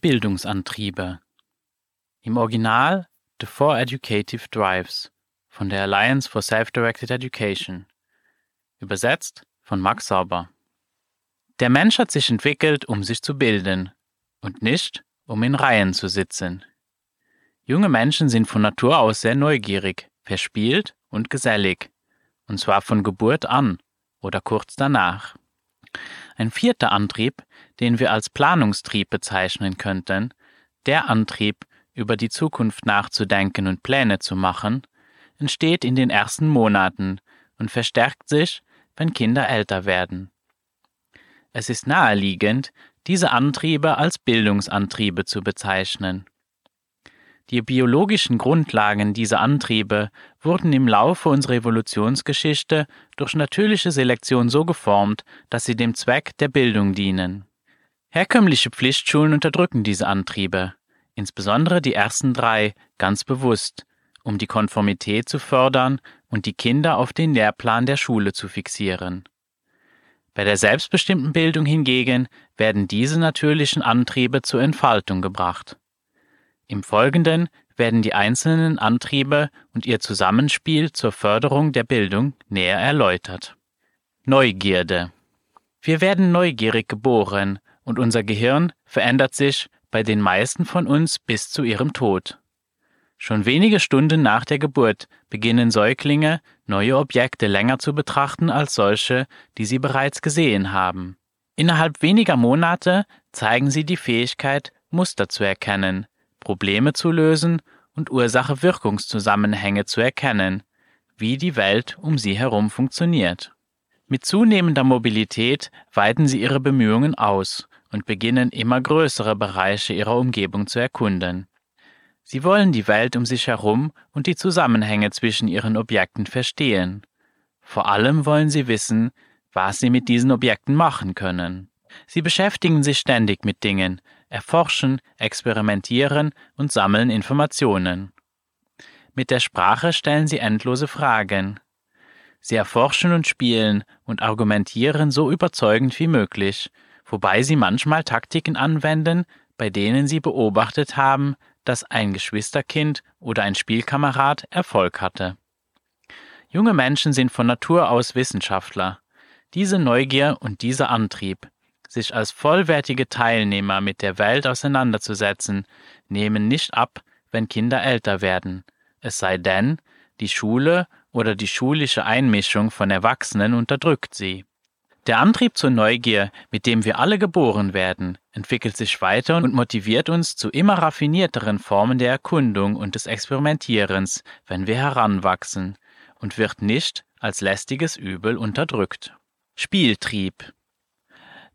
Bildungsantriebe. Im Original The Four Educative Drives von der Alliance for Self-Directed Education. Übersetzt von Max Sauber. Der Mensch hat sich entwickelt, um sich zu bilden und nicht, um in Reihen zu sitzen. Junge Menschen sind von Natur aus sehr neugierig, verspielt und gesellig, und zwar von Geburt an oder kurz danach. Ein vierter Antrieb, den wir als Planungstrieb bezeichnen könnten, der Antrieb, über die Zukunft nachzudenken und Pläne zu machen, entsteht in den ersten Monaten und verstärkt sich, wenn Kinder älter werden. Es ist naheliegend, diese Antriebe als Bildungsantriebe zu bezeichnen. Die biologischen Grundlagen dieser Antriebe wurden im Laufe unserer Evolutionsgeschichte durch natürliche Selektion so geformt, dass sie dem Zweck der Bildung dienen. Herkömmliche Pflichtschulen unterdrücken diese Antriebe, insbesondere die ersten drei, ganz bewusst, um die Konformität zu fördern und die Kinder auf den Lehrplan der Schule zu fixieren. Bei der selbstbestimmten Bildung hingegen werden diese natürlichen Antriebe zur Entfaltung gebracht. Im Folgenden werden die einzelnen Antriebe und ihr Zusammenspiel zur Förderung der Bildung näher erläutert. Neugierde. Wir werden neugierig geboren und unser Gehirn verändert sich bei den meisten von uns bis zu ihrem Tod. Schon wenige Stunden nach der Geburt beginnen Säuglinge, neue Objekte länger zu betrachten als solche, die sie bereits gesehen haben. Innerhalb weniger Monate zeigen sie die Fähigkeit, Muster zu erkennen, Probleme zu lösen und Ursache-Wirkungszusammenhänge zu erkennen, wie die Welt um sie herum funktioniert. Mit zunehmender Mobilität weiten sie ihre Bemühungen aus und beginnen immer größere Bereiche ihrer Umgebung zu erkunden. Sie wollen die Welt um sich herum und die Zusammenhänge zwischen ihren Objekten verstehen. Vor allem wollen sie wissen, was sie mit diesen Objekten machen können. Sie beschäftigen sich ständig mit Dingen, erforschen, experimentieren und sammeln Informationen. Mit der Sprache stellen sie endlose Fragen. Sie erforschen und spielen und argumentieren so überzeugend wie möglich, wobei sie manchmal Taktiken anwenden, bei denen sie beobachtet haben, dass ein Geschwisterkind oder ein Spielkamerad Erfolg hatte. Junge Menschen sind von Natur aus Wissenschaftler. Diese Neugier und dieser Antrieb, sich als vollwertige Teilnehmer mit der Welt auseinanderzusetzen, nehmen nicht ab, wenn Kinder älter werden, es sei denn, die Schule oder die schulische Einmischung von Erwachsenen unterdrückt sie. Der Antrieb zur Neugier, mit dem wir alle geboren werden, entwickelt sich weiter und motiviert uns zu immer raffinierteren Formen der Erkundung und des Experimentierens, wenn wir heranwachsen, und wird nicht als lästiges Übel unterdrückt. Spieltrieb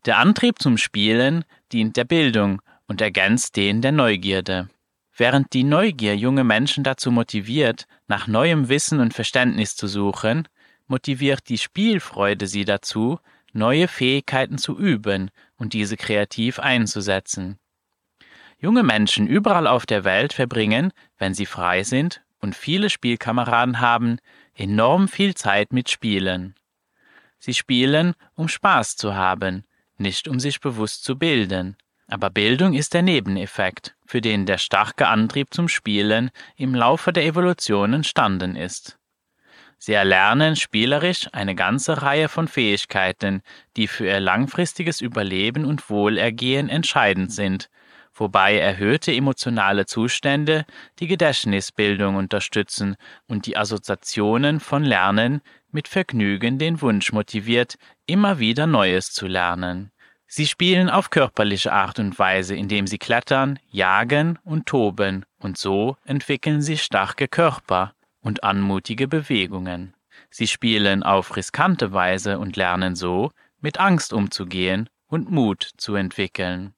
der Antrieb zum Spielen dient der Bildung und ergänzt den der Neugierde. Während die Neugier junge Menschen dazu motiviert, nach neuem Wissen und Verständnis zu suchen, motiviert die Spielfreude sie dazu, neue Fähigkeiten zu üben und diese kreativ einzusetzen. Junge Menschen überall auf der Welt verbringen, wenn sie frei sind und viele Spielkameraden haben, enorm viel Zeit mit Spielen. Sie spielen, um Spaß zu haben, nicht um sich bewusst zu bilden. Aber Bildung ist der Nebeneffekt, für den der starke Antrieb zum Spielen im Laufe der Evolution entstanden ist. Sie erlernen spielerisch eine ganze Reihe von Fähigkeiten, die für ihr langfristiges Überleben und Wohlergehen entscheidend sind, wobei erhöhte emotionale Zustände die Gedächtnisbildung unterstützen und die Assoziationen von Lernen mit Vergnügen den Wunsch motiviert, immer wieder Neues zu lernen. Sie spielen auf körperliche Art und Weise, indem sie klettern, jagen und toben, und so entwickeln sie starke Körper und anmutige Bewegungen. Sie spielen auf riskante Weise und lernen so, mit Angst umzugehen und Mut zu entwickeln.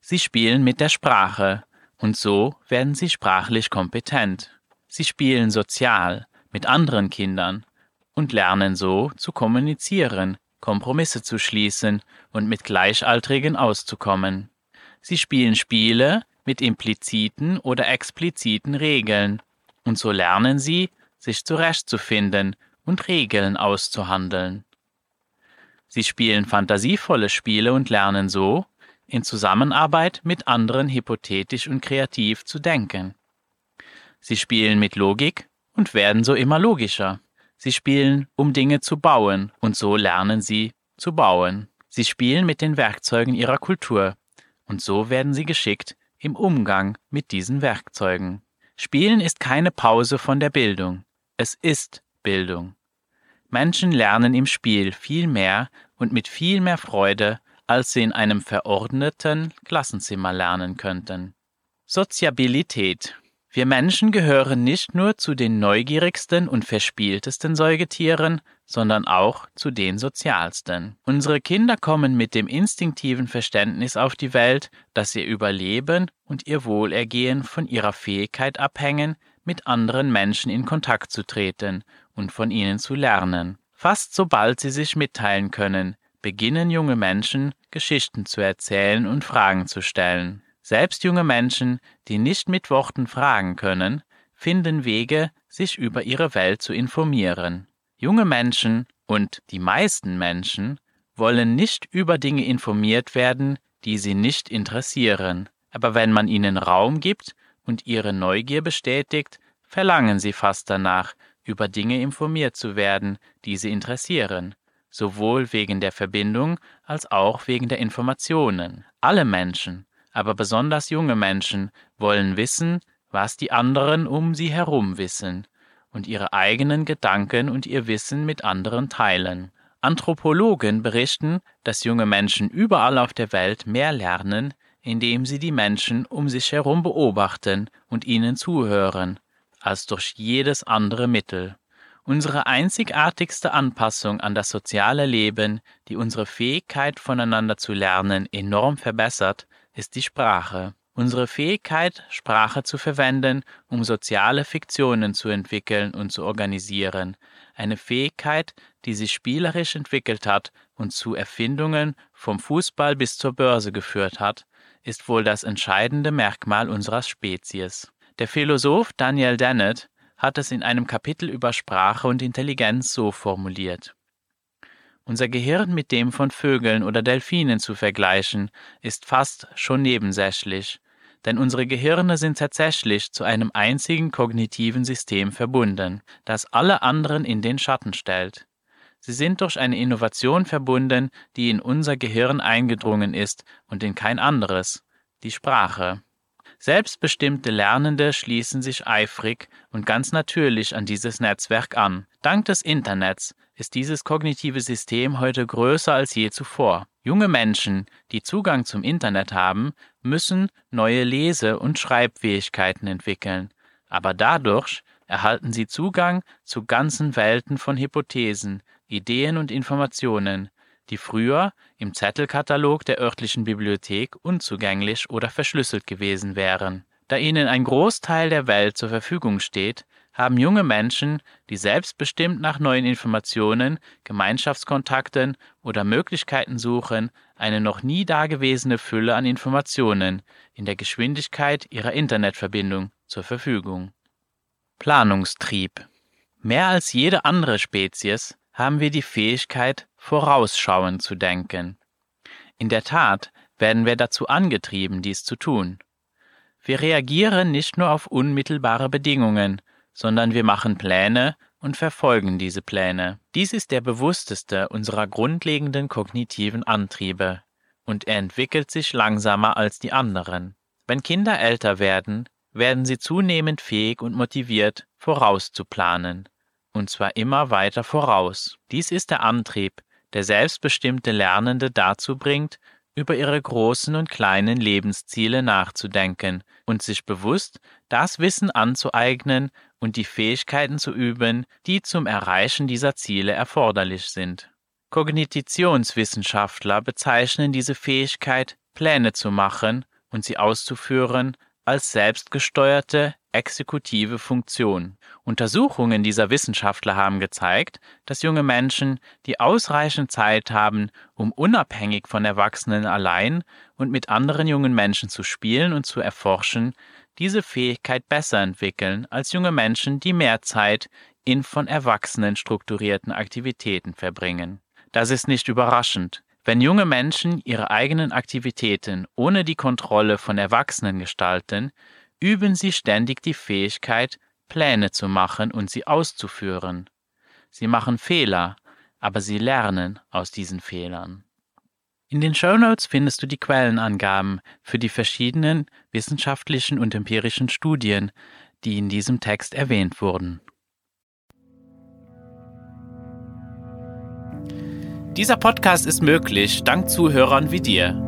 Sie spielen mit der Sprache und so werden sie sprachlich kompetent. Sie spielen sozial mit anderen Kindern und lernen so zu kommunizieren, Kompromisse zu schließen und mit Gleichaltrigen auszukommen. Sie spielen Spiele mit impliziten oder expliziten Regeln und so lernen sie, sich zurechtzufinden und Regeln auszuhandeln. Sie spielen fantasievolle Spiele und lernen so, in Zusammenarbeit mit anderen hypothetisch und kreativ zu denken. Sie spielen mit Logik und werden so immer logischer. Sie spielen, um Dinge zu bauen, und so lernen sie zu bauen. Sie spielen mit den Werkzeugen ihrer Kultur, und so werden sie geschickt im Umgang mit diesen Werkzeugen. Spielen ist keine Pause von der Bildung. Es ist Bildung. Menschen lernen im Spiel viel mehr und mit viel mehr Freude, als sie in einem verordneten Klassenzimmer lernen könnten. Soziabilität wir Menschen gehören nicht nur zu den neugierigsten und verspieltesten Säugetieren, sondern auch zu den sozialsten. Unsere Kinder kommen mit dem instinktiven Verständnis auf die Welt, dass ihr Überleben und ihr Wohlergehen von ihrer Fähigkeit abhängen, mit anderen Menschen in Kontakt zu treten und von ihnen zu lernen. Fast sobald sie sich mitteilen können, beginnen junge Menschen Geschichten zu erzählen und Fragen zu stellen. Selbst junge Menschen, die nicht mit Worten fragen können, finden Wege, sich über ihre Welt zu informieren. Junge Menschen und die meisten Menschen wollen nicht über Dinge informiert werden, die sie nicht interessieren. Aber wenn man ihnen Raum gibt und ihre Neugier bestätigt, verlangen sie fast danach, über Dinge informiert zu werden, die sie interessieren, sowohl wegen der Verbindung als auch wegen der Informationen. Alle Menschen, aber besonders junge Menschen wollen wissen, was die anderen um sie herum wissen und ihre eigenen Gedanken und ihr Wissen mit anderen teilen. Anthropologen berichten, dass junge Menschen überall auf der Welt mehr lernen, indem sie die Menschen um sich herum beobachten und ihnen zuhören, als durch jedes andere Mittel. Unsere einzigartigste Anpassung an das soziale Leben, die unsere Fähigkeit voneinander zu lernen enorm verbessert, ist die Sprache. Unsere Fähigkeit, Sprache zu verwenden, um soziale Fiktionen zu entwickeln und zu organisieren, eine Fähigkeit, die sich spielerisch entwickelt hat und zu Erfindungen vom Fußball bis zur Börse geführt hat, ist wohl das entscheidende Merkmal unserer Spezies. Der Philosoph Daniel Dennett hat es in einem Kapitel über Sprache und Intelligenz so formuliert. Unser Gehirn mit dem von Vögeln oder Delfinen zu vergleichen, ist fast schon nebensächlich, denn unsere Gehirne sind tatsächlich zu einem einzigen kognitiven System verbunden, das alle anderen in den Schatten stellt. Sie sind durch eine Innovation verbunden, die in unser Gehirn eingedrungen ist und in kein anderes, die Sprache. Selbstbestimmte Lernende schließen sich eifrig und ganz natürlich an dieses Netzwerk an. Dank des Internets ist dieses kognitive System heute größer als je zuvor. Junge Menschen, die Zugang zum Internet haben, müssen neue Lese- und Schreibfähigkeiten entwickeln, aber dadurch erhalten sie Zugang zu ganzen Welten von Hypothesen, Ideen und Informationen, die früher im Zettelkatalog der örtlichen Bibliothek unzugänglich oder verschlüsselt gewesen wären. Da ihnen ein Großteil der Welt zur Verfügung steht, haben junge Menschen, die selbstbestimmt nach neuen Informationen, Gemeinschaftskontakten oder Möglichkeiten suchen, eine noch nie dagewesene Fülle an Informationen in der Geschwindigkeit ihrer Internetverbindung zur Verfügung. Planungstrieb Mehr als jede andere Spezies haben wir die Fähigkeit, vorausschauend zu denken. In der Tat werden wir dazu angetrieben, dies zu tun. Wir reagieren nicht nur auf unmittelbare Bedingungen, sondern wir machen Pläne und verfolgen diese Pläne. Dies ist der bewussteste unserer grundlegenden kognitiven Antriebe, und er entwickelt sich langsamer als die anderen. Wenn Kinder älter werden, werden sie zunehmend fähig und motiviert, vorauszuplanen und zwar immer weiter voraus. Dies ist der Antrieb, der selbstbestimmte Lernende dazu bringt, über ihre großen und kleinen Lebensziele nachzudenken und sich bewusst das Wissen anzueignen und die Fähigkeiten zu üben, die zum Erreichen dieser Ziele erforderlich sind. Kognitionswissenschaftler bezeichnen diese Fähigkeit, Pläne zu machen und sie auszuführen, als selbstgesteuerte exekutive Funktion. Untersuchungen dieser Wissenschaftler haben gezeigt, dass junge Menschen, die ausreichend Zeit haben, um unabhängig von Erwachsenen allein und mit anderen jungen Menschen zu spielen und zu erforschen, diese Fähigkeit besser entwickeln als junge Menschen, die mehr Zeit in von Erwachsenen strukturierten Aktivitäten verbringen. Das ist nicht überraschend. Wenn junge Menschen ihre eigenen Aktivitäten ohne die Kontrolle von Erwachsenen gestalten, üben sie ständig die Fähigkeit, Pläne zu machen und sie auszuführen. Sie machen Fehler, aber sie lernen aus diesen Fehlern. In den Show Notes findest du die Quellenangaben für die verschiedenen wissenschaftlichen und empirischen Studien, die in diesem Text erwähnt wurden. Dieser Podcast ist möglich dank Zuhörern wie dir.